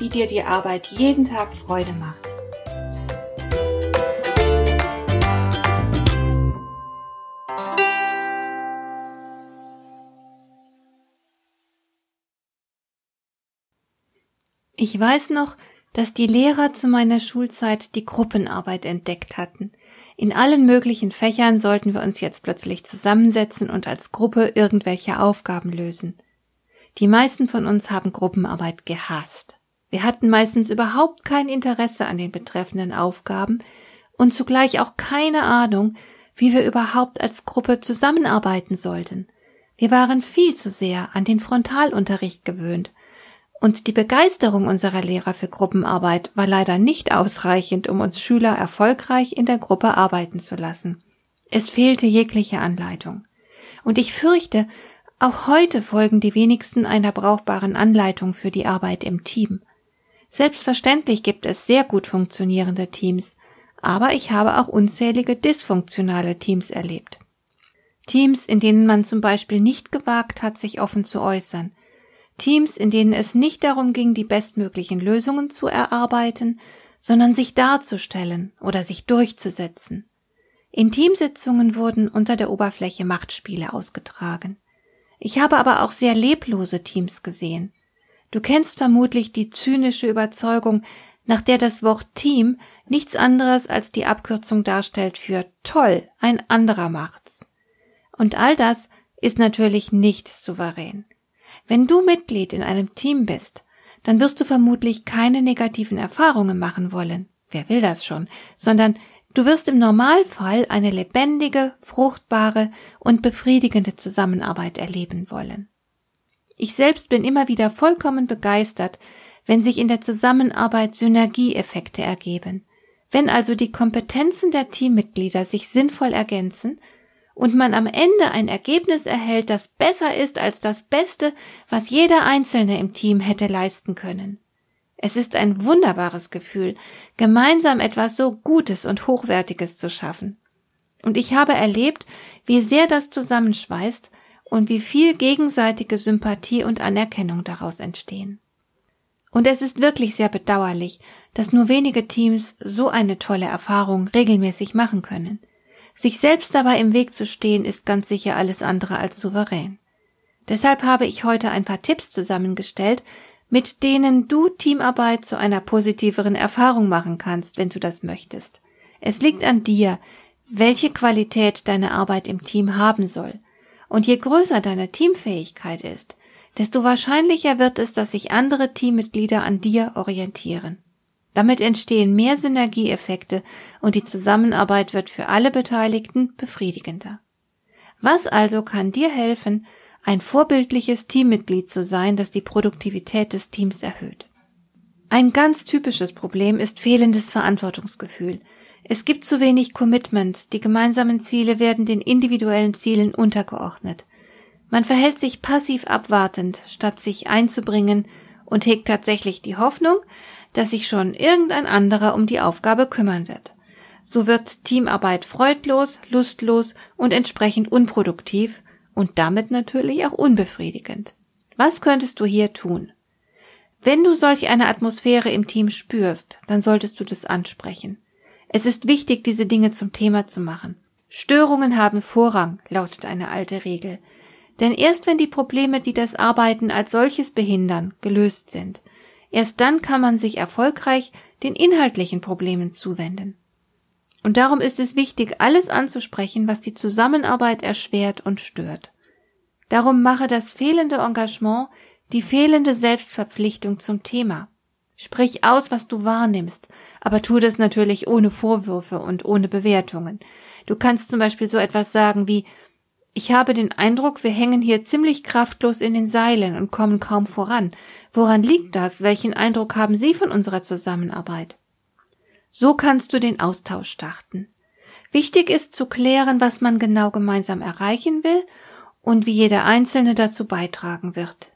wie dir die Arbeit jeden Tag Freude macht. Ich weiß noch, dass die Lehrer zu meiner Schulzeit die Gruppenarbeit entdeckt hatten. In allen möglichen Fächern sollten wir uns jetzt plötzlich zusammensetzen und als Gruppe irgendwelche Aufgaben lösen. Die meisten von uns haben Gruppenarbeit gehasst. Wir hatten meistens überhaupt kein Interesse an den betreffenden Aufgaben und zugleich auch keine Ahnung, wie wir überhaupt als Gruppe zusammenarbeiten sollten. Wir waren viel zu sehr an den Frontalunterricht gewöhnt, und die Begeisterung unserer Lehrer für Gruppenarbeit war leider nicht ausreichend, um uns Schüler erfolgreich in der Gruppe arbeiten zu lassen. Es fehlte jegliche Anleitung. Und ich fürchte, auch heute folgen die wenigsten einer brauchbaren Anleitung für die Arbeit im Team. Selbstverständlich gibt es sehr gut funktionierende Teams, aber ich habe auch unzählige dysfunktionale Teams erlebt. Teams, in denen man zum Beispiel nicht gewagt hat, sich offen zu äußern. Teams, in denen es nicht darum ging, die bestmöglichen Lösungen zu erarbeiten, sondern sich darzustellen oder sich durchzusetzen. In Teamsitzungen wurden unter der Oberfläche Machtspiele ausgetragen. Ich habe aber auch sehr leblose Teams gesehen. Du kennst vermutlich die zynische Überzeugung, nach der das Wort Team nichts anderes als die Abkürzung darstellt für toll, ein anderer macht's. Und all das ist natürlich nicht souverän. Wenn du Mitglied in einem Team bist, dann wirst du vermutlich keine negativen Erfahrungen machen wollen. Wer will das schon? Sondern du wirst im Normalfall eine lebendige, fruchtbare und befriedigende Zusammenarbeit erleben wollen. Ich selbst bin immer wieder vollkommen begeistert, wenn sich in der Zusammenarbeit Synergieeffekte ergeben, wenn also die Kompetenzen der Teammitglieder sich sinnvoll ergänzen und man am Ende ein Ergebnis erhält, das besser ist als das Beste, was jeder Einzelne im Team hätte leisten können. Es ist ein wunderbares Gefühl, gemeinsam etwas so Gutes und Hochwertiges zu schaffen. Und ich habe erlebt, wie sehr das zusammenschweißt und wie viel gegenseitige Sympathie und Anerkennung daraus entstehen. Und es ist wirklich sehr bedauerlich, dass nur wenige Teams so eine tolle Erfahrung regelmäßig machen können. Sich selbst dabei im Weg zu stehen, ist ganz sicher alles andere als souverän. Deshalb habe ich heute ein paar Tipps zusammengestellt, mit denen du Teamarbeit zu einer positiveren Erfahrung machen kannst, wenn du das möchtest. Es liegt an dir, welche Qualität deine Arbeit im Team haben soll und je größer deine Teamfähigkeit ist, desto wahrscheinlicher wird es, dass sich andere Teammitglieder an dir orientieren. Damit entstehen mehr Synergieeffekte und die Zusammenarbeit wird für alle Beteiligten befriedigender. Was also kann dir helfen, ein vorbildliches Teammitglied zu sein, das die Produktivität des Teams erhöht? Ein ganz typisches Problem ist fehlendes Verantwortungsgefühl. Es gibt zu wenig Commitment, die gemeinsamen Ziele werden den individuellen Zielen untergeordnet. Man verhält sich passiv abwartend, statt sich einzubringen und hegt tatsächlich die Hoffnung, dass sich schon irgendein anderer um die Aufgabe kümmern wird. So wird Teamarbeit freudlos, lustlos und entsprechend unproduktiv und damit natürlich auch unbefriedigend. Was könntest du hier tun? Wenn du solch eine Atmosphäre im Team spürst, dann solltest du das ansprechen. Es ist wichtig, diese Dinge zum Thema zu machen. Störungen haben Vorrang, lautet eine alte Regel. Denn erst wenn die Probleme, die das Arbeiten als solches behindern, gelöst sind, erst dann kann man sich erfolgreich den inhaltlichen Problemen zuwenden. Und darum ist es wichtig, alles anzusprechen, was die Zusammenarbeit erschwert und stört. Darum mache das fehlende Engagement, die fehlende Selbstverpflichtung zum Thema. Sprich aus, was du wahrnimmst, aber tu das natürlich ohne Vorwürfe und ohne Bewertungen. Du kannst zum Beispiel so etwas sagen wie Ich habe den Eindruck, wir hängen hier ziemlich kraftlos in den Seilen und kommen kaum voran. Woran liegt das? Welchen Eindruck haben Sie von unserer Zusammenarbeit? So kannst du den Austausch starten. Wichtig ist zu klären, was man genau gemeinsam erreichen will und wie jeder Einzelne dazu beitragen wird.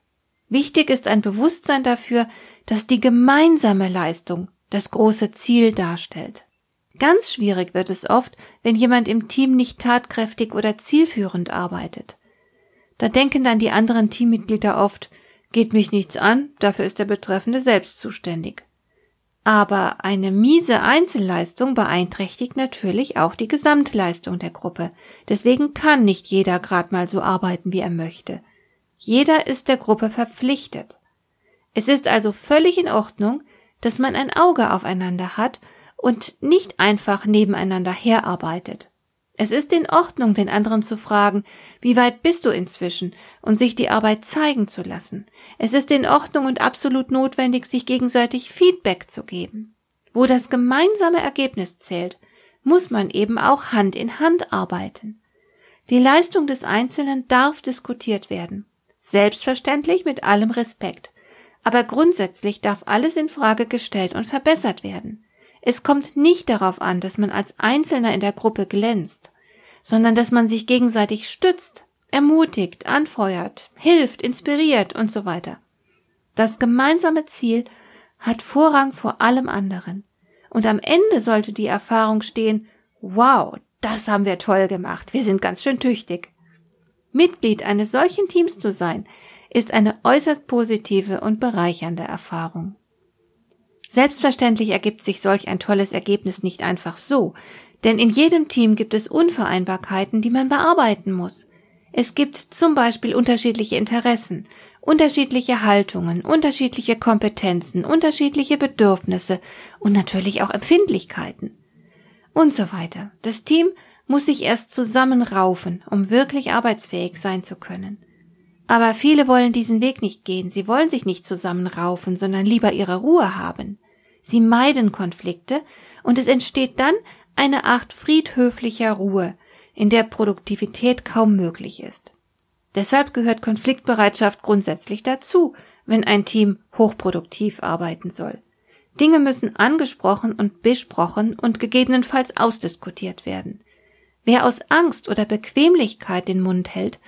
Wichtig ist ein Bewusstsein dafür, dass die gemeinsame Leistung das große Ziel darstellt. Ganz schwierig wird es oft, wenn jemand im Team nicht tatkräftig oder zielführend arbeitet. Da denken dann die anderen Teammitglieder oft, geht mich nichts an, dafür ist der Betreffende selbst zuständig. Aber eine miese Einzelleistung beeinträchtigt natürlich auch die Gesamtleistung der Gruppe. Deswegen kann nicht jeder grad mal so arbeiten, wie er möchte. Jeder ist der Gruppe verpflichtet. Es ist also völlig in Ordnung, dass man ein Auge aufeinander hat und nicht einfach nebeneinander herarbeitet. Es ist in Ordnung, den anderen zu fragen, wie weit bist du inzwischen, und sich die Arbeit zeigen zu lassen. Es ist in Ordnung und absolut notwendig, sich gegenseitig Feedback zu geben. Wo das gemeinsame Ergebnis zählt, muss man eben auch Hand in Hand arbeiten. Die Leistung des Einzelnen darf diskutiert werden. Selbstverständlich mit allem Respekt. Aber grundsätzlich darf alles in Frage gestellt und verbessert werden. Es kommt nicht darauf an, dass man als Einzelner in der Gruppe glänzt, sondern dass man sich gegenseitig stützt, ermutigt, anfeuert, hilft, inspiriert und so weiter. Das gemeinsame Ziel hat Vorrang vor allem anderen. Und am Ende sollte die Erfahrung stehen, wow, das haben wir toll gemacht, wir sind ganz schön tüchtig. Mitglied eines solchen Teams zu sein, ist eine äußerst positive und bereichernde Erfahrung. Selbstverständlich ergibt sich solch ein tolles Ergebnis nicht einfach so, denn in jedem Team gibt es Unvereinbarkeiten, die man bearbeiten muss. Es gibt zum Beispiel unterschiedliche Interessen, unterschiedliche Haltungen, unterschiedliche Kompetenzen, unterschiedliche Bedürfnisse und natürlich auch Empfindlichkeiten. Und so weiter. Das Team muss sich erst zusammenraufen, um wirklich arbeitsfähig sein zu können. Aber viele wollen diesen Weg nicht gehen, sie wollen sich nicht zusammenraufen, sondern lieber ihre Ruhe haben. Sie meiden Konflikte und es entsteht dann eine Art friedhöflicher Ruhe, in der Produktivität kaum möglich ist. Deshalb gehört Konfliktbereitschaft grundsätzlich dazu, wenn ein Team hochproduktiv arbeiten soll. Dinge müssen angesprochen und besprochen und gegebenenfalls ausdiskutiert werden. Wer aus Angst oder Bequemlichkeit den Mund hält,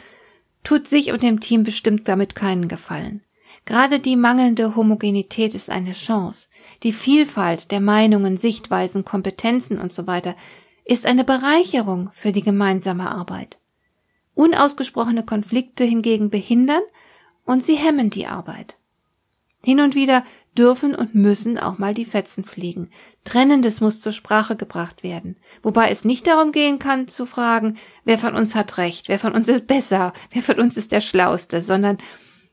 tut sich und dem Team bestimmt damit keinen Gefallen. Gerade die mangelnde Homogenität ist eine Chance. Die Vielfalt der Meinungen, Sichtweisen, Kompetenzen und so ist eine Bereicherung für die gemeinsame Arbeit. Unausgesprochene Konflikte hingegen behindern und sie hemmen die Arbeit. Hin und wieder dürfen und müssen auch mal die Fetzen fliegen. Trennendes muss zur Sprache gebracht werden. Wobei es nicht darum gehen kann, zu fragen, wer von uns hat Recht, wer von uns ist besser, wer von uns ist der Schlauste, sondern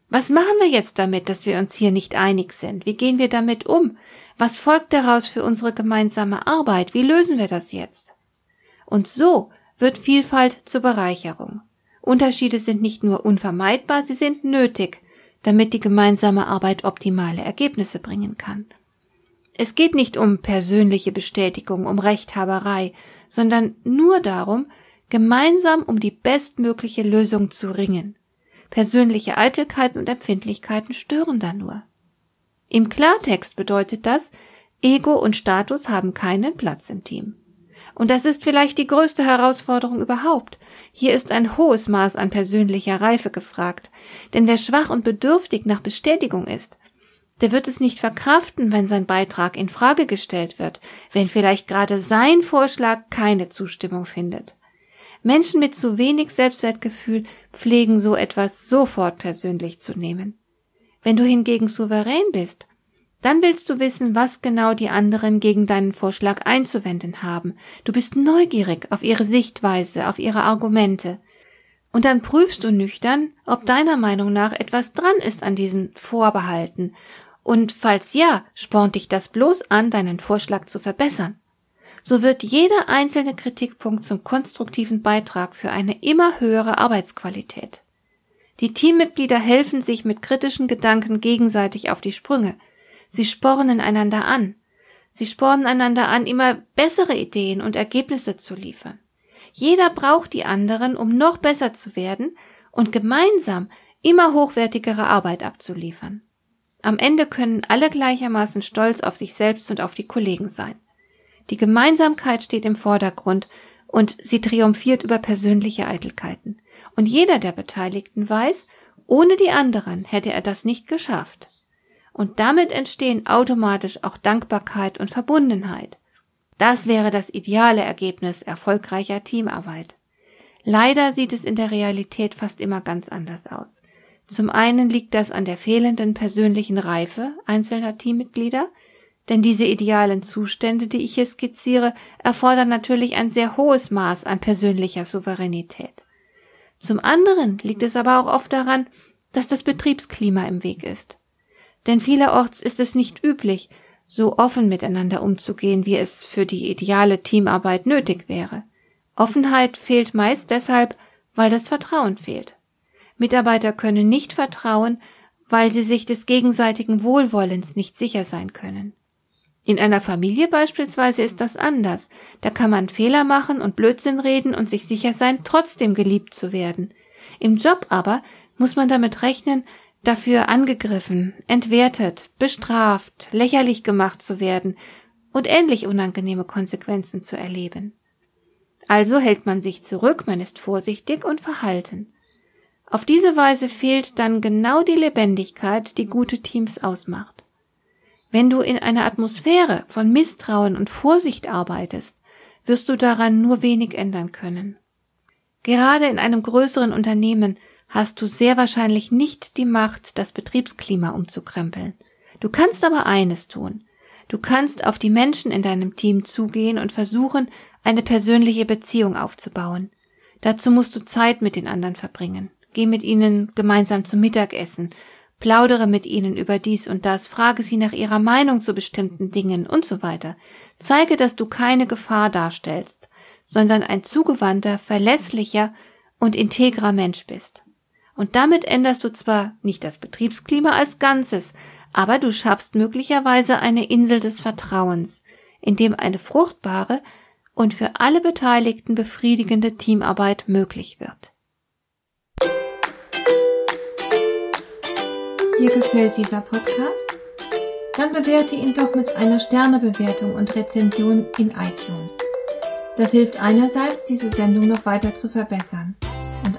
was machen wir jetzt damit, dass wir uns hier nicht einig sind? Wie gehen wir damit um? Was folgt daraus für unsere gemeinsame Arbeit? Wie lösen wir das jetzt? Und so wird Vielfalt zur Bereicherung. Unterschiede sind nicht nur unvermeidbar, sie sind nötig, damit die gemeinsame Arbeit optimale Ergebnisse bringen kann. Es geht nicht um persönliche Bestätigung, um Rechthaberei, sondern nur darum, gemeinsam um die bestmögliche Lösung zu ringen. Persönliche Eitelkeiten und Empfindlichkeiten stören da nur. Im Klartext bedeutet das, Ego und Status haben keinen Platz im Team. Und das ist vielleicht die größte Herausforderung überhaupt. Hier ist ein hohes Maß an persönlicher Reife gefragt. Denn wer schwach und bedürftig nach Bestätigung ist, der wird es nicht verkraften, wenn sein Beitrag in Frage gestellt wird, wenn vielleicht gerade sein Vorschlag keine Zustimmung findet. Menschen mit zu wenig Selbstwertgefühl pflegen so etwas sofort persönlich zu nehmen. Wenn du hingegen souverän bist, dann willst du wissen, was genau die anderen gegen deinen Vorschlag einzuwenden haben. Du bist neugierig auf ihre Sichtweise, auf ihre Argumente. Und dann prüfst du nüchtern, ob deiner Meinung nach etwas dran ist an diesen Vorbehalten. Und falls ja, spornt dich das bloß an, deinen Vorschlag zu verbessern so wird jeder einzelne Kritikpunkt zum konstruktiven Beitrag für eine immer höhere Arbeitsqualität. Die Teammitglieder helfen sich mit kritischen Gedanken gegenseitig auf die Sprünge. Sie spornen einander an. Sie spornen einander an, immer bessere Ideen und Ergebnisse zu liefern. Jeder braucht die anderen, um noch besser zu werden und gemeinsam immer hochwertigere Arbeit abzuliefern. Am Ende können alle gleichermaßen stolz auf sich selbst und auf die Kollegen sein. Die Gemeinsamkeit steht im Vordergrund und sie triumphiert über persönliche Eitelkeiten. Und jeder der Beteiligten weiß, ohne die anderen hätte er das nicht geschafft. Und damit entstehen automatisch auch Dankbarkeit und Verbundenheit. Das wäre das ideale Ergebnis erfolgreicher Teamarbeit. Leider sieht es in der Realität fast immer ganz anders aus. Zum einen liegt das an der fehlenden persönlichen Reife einzelner Teammitglieder, denn diese idealen Zustände, die ich hier skizziere, erfordern natürlich ein sehr hohes Maß an persönlicher Souveränität. Zum anderen liegt es aber auch oft daran, dass das Betriebsklima im Weg ist. Denn vielerorts ist es nicht üblich, so offen miteinander umzugehen, wie es für die ideale Teamarbeit nötig wäre. Offenheit fehlt meist deshalb, weil das Vertrauen fehlt. Mitarbeiter können nicht vertrauen, weil sie sich des gegenseitigen Wohlwollens nicht sicher sein können. In einer Familie beispielsweise ist das anders. Da kann man Fehler machen und Blödsinn reden und sich sicher sein, trotzdem geliebt zu werden. Im Job aber muss man damit rechnen, dafür angegriffen, entwertet, bestraft, lächerlich gemacht zu werden und ähnlich unangenehme Konsequenzen zu erleben. Also hält man sich zurück, man ist vorsichtig und verhalten. Auf diese Weise fehlt dann genau die Lebendigkeit, die gute Teams ausmacht. Wenn du in einer Atmosphäre von Misstrauen und Vorsicht arbeitest, wirst du daran nur wenig ändern können. Gerade in einem größeren Unternehmen hast du sehr wahrscheinlich nicht die Macht, das Betriebsklima umzukrempeln. Du kannst aber eines tun. Du kannst auf die Menschen in deinem Team zugehen und versuchen, eine persönliche Beziehung aufzubauen. Dazu musst du Zeit mit den anderen verbringen. Geh mit ihnen gemeinsam zum Mittagessen, plaudere mit ihnen über dies und das, frage sie nach ihrer Meinung zu bestimmten Dingen und so weiter. Zeige, dass du keine Gefahr darstellst, sondern ein zugewandter, verlässlicher und integrer Mensch bist. Und damit änderst du zwar nicht das Betriebsklima als Ganzes, aber du schaffst möglicherweise eine Insel des Vertrauens, in dem eine fruchtbare und für alle Beteiligten befriedigende Teamarbeit möglich wird. Dir gefällt dieser Podcast? Dann bewerte ihn doch mit einer Sternebewertung und Rezension in iTunes. Das hilft einerseits, diese Sendung noch weiter zu verbessern